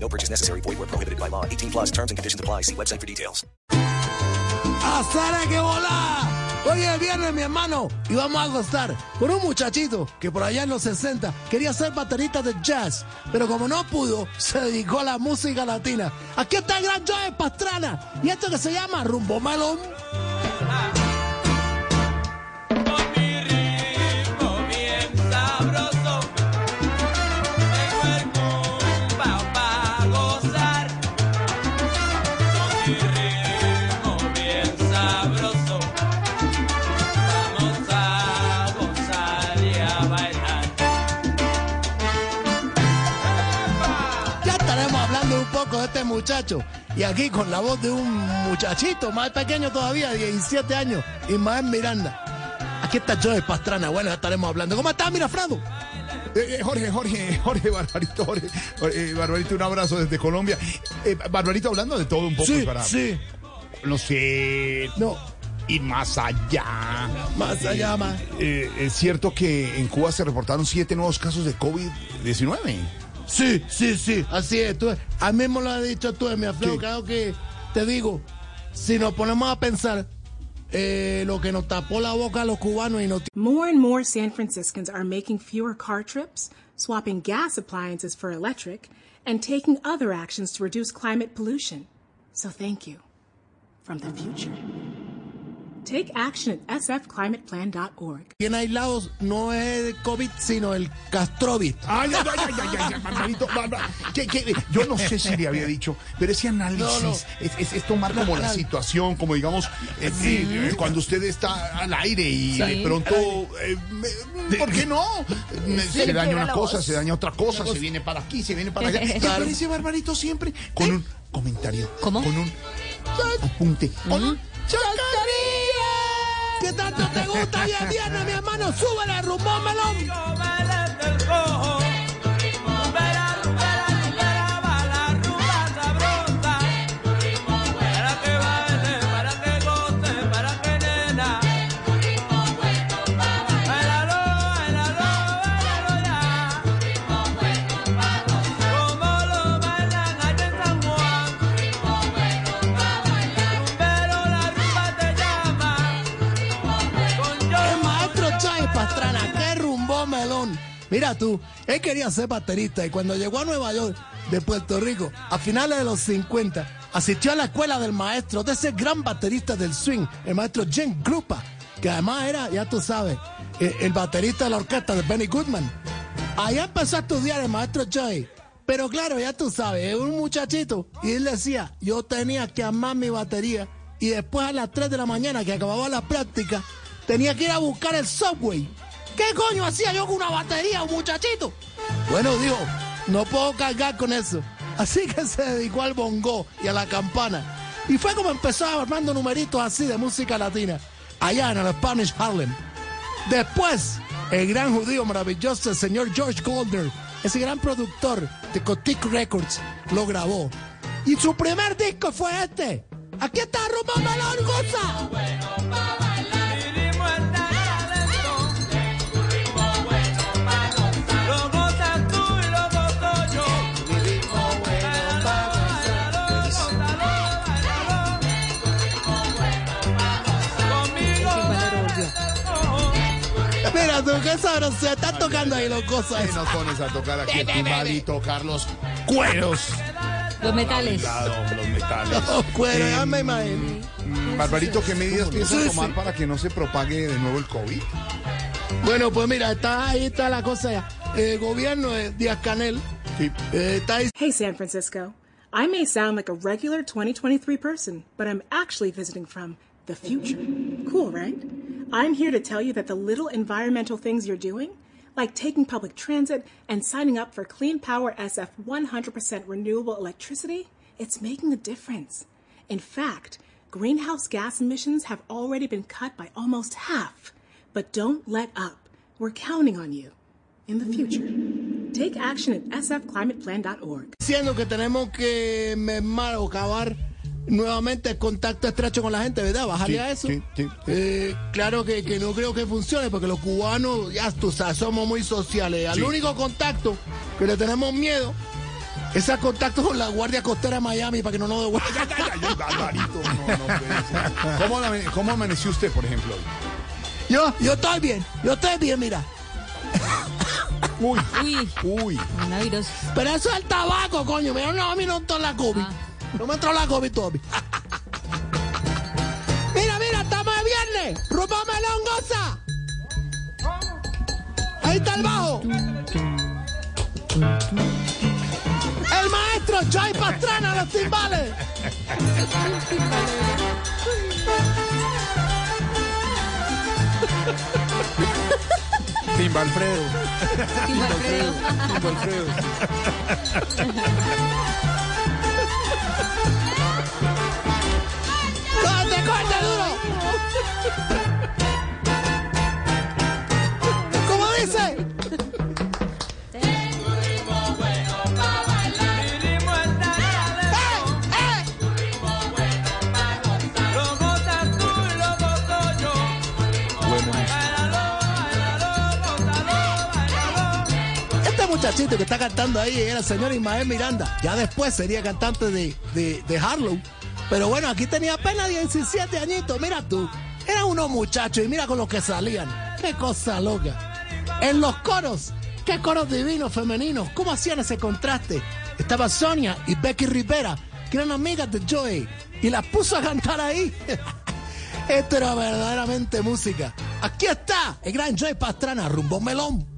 No purchase necessary. Void where prohibited by law. 18 plus terms and conditions apply. See website for details. ¡Hacer que volar! Hoy es viernes, mi hermano, y vamos a gozar con un muchachito que por allá en los 60 quería ser baterista de jazz, pero como no pudo, se dedicó a la música latina. Aquí está el gran Joe Pastrana y esto que se llama Rumbo Melón. Y aquí con la voz de un muchachito más pequeño todavía, 17 años, Ismael Miranda. Aquí está Joe Pastrana. Bueno, ya estaremos hablando. ¿Cómo estás, Mirafrado? Eh, eh, Jorge, Jorge, Jorge, Barbarito, Jorge, eh, Barbarito, un abrazo desde Colombia. Eh, Barbarito, hablando de todo un poco Sí, para, sí. no sé, No, ir más allá. más allá, más. Eh, es cierto que en Cuba se reportaron siete nuevos casos de COVID-19. Sí, sí, sí, así es. Tú, a mí me lo has dicho tú, mi aflado, ¿Qué? claro que te digo, si nos ponemos a pensar eh, lo que nos tapó la boca a los cubanos y nos More and more San Franciscans are making fewer car trips, swapping gas appliances for electric, and taking other actions to reduce climate pollution. So thank you. From the future. Take action at sfclimateplan.org. tiene aislados no es el COVID, sino el Castrovit. Ay, ay, ay, ay, ay, ay, que- que- yo no sé si le había dicho, pero ese análisis No, no. Es, es- es tomar como la situación, como digamos, eh, eh, cuando usted está al aire y de pronto, eh, ¿por qué no? Se daña una cosa, se daña otra cosa, se viene para aquí, se viene para allá. Y aparece Barbarito siempre con un comentario, ¿Cómo? con un apunte, con un ¿Qué tanto te gusta? Bien, bien, mi hermano, súbele rumbo melón. Mira él quería ser baterista y cuando llegó a Nueva York, de Puerto Rico, a finales de los 50, asistió a la escuela del maestro, de ese gran baterista del swing, el maestro Jim Grupa, que además era, ya tú sabes, el, el baterista de la orquesta de Benny Goodman. Allá empezó a estudiar el maestro Joy. Pero claro, ya tú sabes, es un muchachito. Y él decía, yo tenía que armar mi batería. Y después a las 3 de la mañana, que acababa la práctica, tenía que ir a buscar el subway. ¿Qué coño hacía yo con una batería, un muchachito? Bueno, dijo, no puedo cargar con eso. Así que se dedicó al bongo y a la campana. Y fue como empezó armando numeritos así de música latina, allá en el Spanish Harlem. Después, el gran judío maravilloso, el señor George Goldner, ese gran productor de Cotic Records, lo grabó. Y su primer disco fue este. Aquí está Rumbo Melón Goza. Qué sabroso. Se está tocando ahí los cosas. ¿Qué nos pones a tocar aquí el Carlos? Cueros. Los metales. Lado, los metales. Oh, cuero, ya me imagino. Mm, Barbarito, ¿qué medidas piensas Sí, tomar sí. para que no se propague de nuevo el COVID? Bueno, pues mira, está ahí está la cosa ya. El gobierno de Díaz Canel Sí. eh, está ahí Hey, San Francisco. I may sound like a regular 2023 person, but I'm actually visiting from the future. Cool, right? I'm here to tell you that the little environmental things you're doing, like taking public transit and signing up for Clean Power SF 100% renewable electricity, it's making a difference. In fact, greenhouse gas emissions have already been cut by almost half. But don't let up. We're counting on you in the future. Take action at sfclimateplan.org. Que tenemos que nuevamente el contacto estrecho con la gente, ¿verdad? Bajarle Sí, a eso. sí, sí, sí. Eh, claro que, que no creo que funcione porque los cubanos, ya tú sabes, somos muy sociales. Al Sí. único contacto que le tenemos miedo es al contacto con la Guardia Costera de Miami para que no nos devuelvan. ¿Cómo, ¿Cómo amaneció usted, por ejemplo? Yo, yo estoy bien, yo estoy bien, mira. Uy, Uy, uy. Pero eso es el tabaco, coño. Mira, no, a mí no la COVID. Ah. No me entró la COVID todavía. mira, mira, estamos de viernes. Rumbo Melón goza. Ahí está el bajo. El maestro Joy Pastrana, los timbales. Timba Alfredo. Tipo gózalo, báilalo. Este muchachito que está cantando ahí era el señor Ismael Miranda. Ya después sería cantante de, de, de Harlow. Pero bueno, aquí tenía apenas 17 añitos. Mira tú. Eran unos muchachos y mira con los que salían. Qué cosa loca. En los coros. Qué coros divinos femeninos. ¿Cómo hacían ese contraste? Estaba Sonia y Becky Rivera, que eran amigas de Joey. Y las puso a cantar ahí. Esto era verdaderamente música. Aquí está el gran Joey Pastrana, rumbo melón.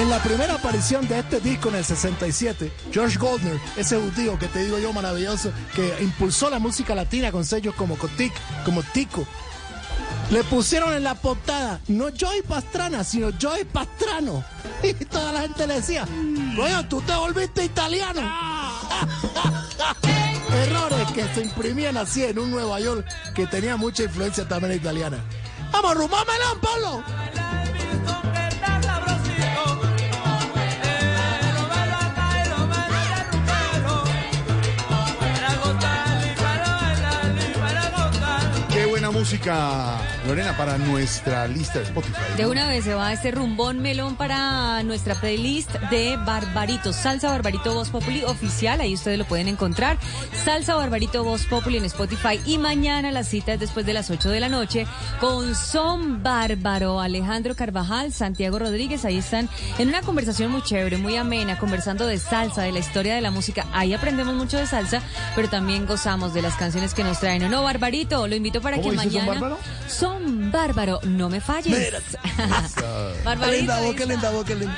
En la primera aparición de este disco en el 67, George Goldner, ese judío que te digo yo maravilloso, que impulsó la música latina con sellos como Cotic, como Tico, le pusieron en la portada no Joy Pastrana, sino Joy Pastrano. Y toda la gente le decía, coño, tú te volviste italiano. Errores que se imprimían así en un Nueva York que tenía mucha influencia también italiana. Vamos, rumá Pablo. Buena música, Lorena, para nuestra lista de Spotify. De una vez se va este rumbón melón para nuestra playlist de Barbarito, Salsa Barbarito Voz Populi oficial, ahí ustedes lo pueden encontrar. Salsa Barbarito Voz Populi en Spotify y mañana la cita es después de las 8 de la noche con Son Bárbaro, Alejandro Carvajal, Santiago Rodríguez, ahí están en una conversación muy chévere, muy amena, conversando de salsa, de la historia de la música. Ahí aprendemos mucho de salsa, pero también gozamos de las canciones que nos traen. ¿O no, Barbarito? Lo invito para ¿Cómo que Son mañana... Bárbaro? Son Bárbaro, no me falles. Linda ahí linda voz, qué linda.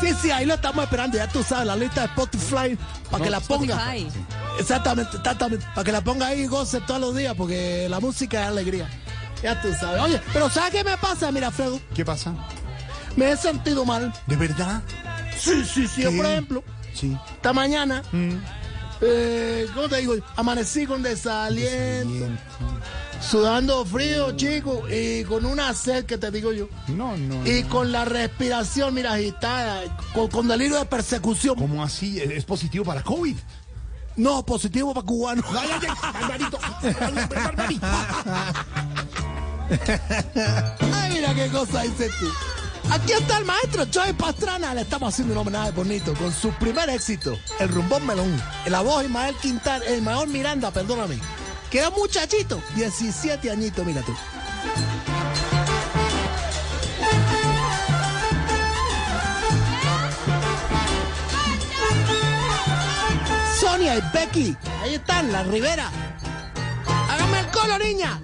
Sí, sí, ahí lo estamos esperando. Ya tú sabes, la lista de Spotify para que la ponga. Spotify. Exactamente, exactamente. Para que la ponga ahí y goce todos los días, porque la música es alegría. Ya tú sabes. Oye, pero ¿sabes qué me pasa? Mira, Fredo, ¿Qué pasa? me he sentido mal. ¿De verdad? Sí, sí, sí. Yo, ¿Qué? por ejemplo, Sí. esta mañana, eh, ¿cómo te digo? Amanecí con desaliento, sudando frío, chico, y con una sed que te digo yo. No, no. Y no. con la respiración, mira, agitada, con, con delirio de persecución. ¿Cómo así? ¿Es positivo para COVID? No, positivo para cubanos. Ay, Barbarito. Barbarito. Ay, mira qué cosa dices tú. Aquí está el maestro Joey Pastrana. Le estamos haciendo un homenaje bonito con su primer éxito, el rumbón melón. La voz Ismael Quintal, el mayor Miranda, perdóname. Que era muchachito, 17 añitos, mira tú. Sonia y Becky, ahí están, la Rivera. Hágame el colo, niña.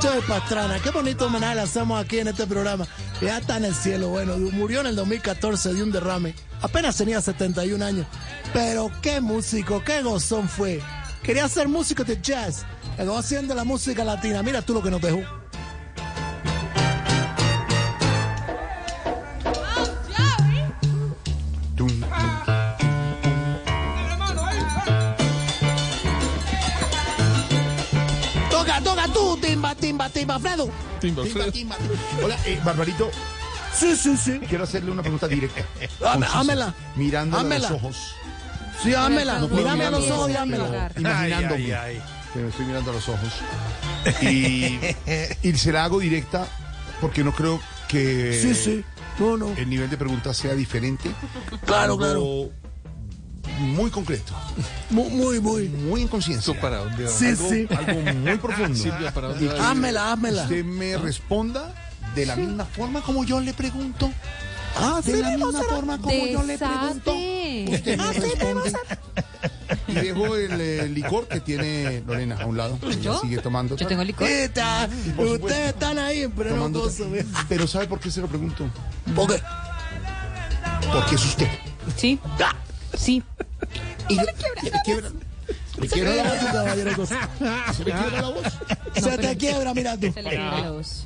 Joe Pastrana, qué bonito homenaje le hacemos aquí en este programa. Ya está en el cielo, bueno, murió en el 2014 de un derrame. Apenas tenía 71 años. Pero qué músico, qué gozón fue. Quería ser músico de jazz. Quedó haciendo la música latina. Mira tú lo que nos dejó. Timba, timba, timba, Fredo. timba, timba, timba. Hola, eh, Barbarito, Sí, sí, sí. quiero hacerle una pregunta directa. Hámela. Mirándole a Hámela. los ojos. Sí, hámela. No Mírame a los ojos y hámela. Imaginándome que me estoy mirando a los ojos. Y, y se la hago directa porque no creo que Sí, sí. No, no. el nivel de pregunta sea diferente. Claro, Algo Muy concreto, Muy, muy, muy. muy en conciencia. para dónde va? Sí, algo, sí. algo muy profundo. Silvia, ¿para dónde va? Hámela, hámela. Usted me responda de la misma forma como yo le pregunto. Ah, De la misma forma como yo le pregunto. Usted me responde. Y dejo el licor que tiene Lorena a un lado. Ella ¿Yo? sigue tomando. Yo tengo licor. Está, supuesto. ustedes están ahí, pero no gozo. Pero ¿sabe por qué se lo pregunto? ¿Por qué? Porque es usted. Sí. Sí. Y le quiebra. Le quiebra la voz. caballero. Se le quiebra la voz. Se te quiebra, mira tú. Se le quiebra la voz.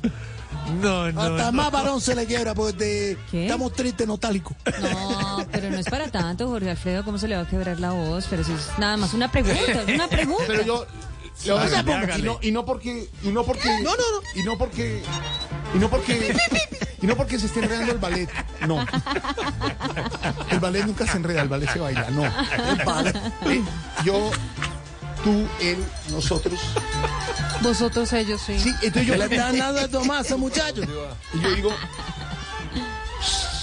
No, no. Hasta no. más varón se le quiebra porque estamos tristes, nostálgicos. No, pero no es para tanto, Jorge Alfredo. ¿Cómo se le va a quebrar la voz? Pero eso es nada más una pregunta. Es una pregunta. Pero yo. decir, Hágale, y, no, y no porque. Y no porque. No, no, no. Y no porque. Y no porque. Y no porque se esté enredando el ballet. No. El ballet nunca se enreda, el ballet se baila. No. El ballet. Eh, Yo, tú, él, nosotros. Vosotros, ellos, sí. Sí, entonces ¿Qué yo le están dando a ese muchacho? Y yo digo,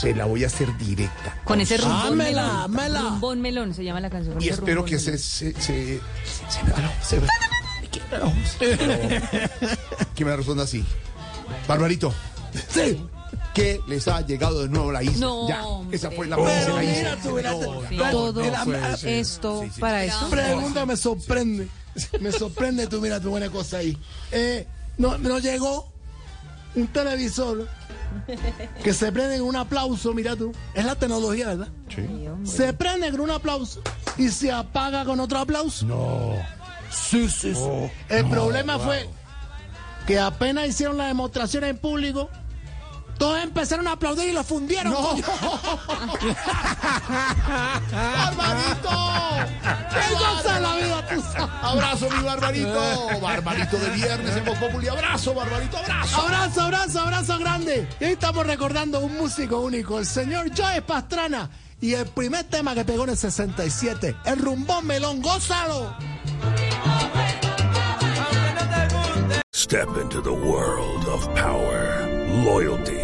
se la voy a hacer directa. Con ese rumbón melón. hámela. Rumbón melón se llama la canción. Y espero que se, se, se, se me. Que me responda así. Barbarito, Sí. ¿Qué les ha llegado de nuevo a la isla? No, ya, esa fue la Pero mira tú, mira tú. Sí. Pero Todo esto para eso. pregunta me sorprende. Me sorprende tú, mira tu buena cosa ahí. Eh, no, nos llegó un televisor que se prende con un aplauso, mira tú. Es la tecnología, ¿verdad? Se prende con un aplauso y se apaga con otro aplauso. No. Sí, sí, sí. El problema fue que apenas hicieron la demostración en público, todos empezaron a aplaudir y lo fundieron. coño. ¡Barbarito! ¡Qué la vida, tú! Abrazo, mi Barbarito. Barbarito de viernes en Voz Populi. Abrazo, Barbarito, abrazo. Abrazo, abrazo, abrazo grande. Y hoy estamos recordando un músico único, el señor Joe Pastrana. Y el primer tema que pegó en el 67, el rumbón melón, gózalo. Step into the world of power, loyalty,